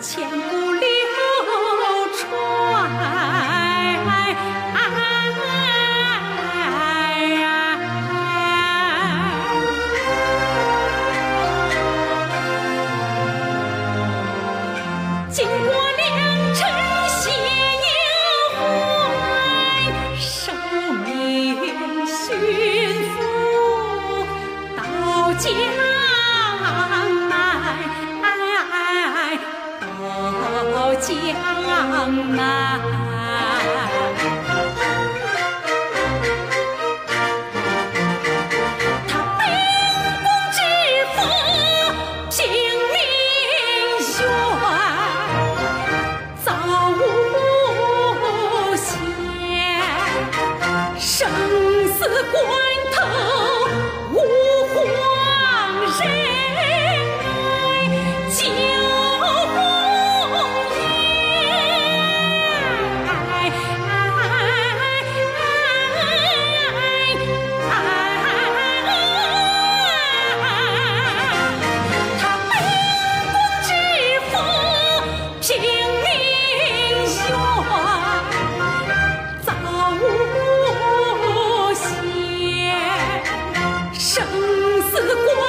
千古流传经过良辰喜迎会受命巡抚到家他秉公执法敬命悬遭诬陷生死关生死关。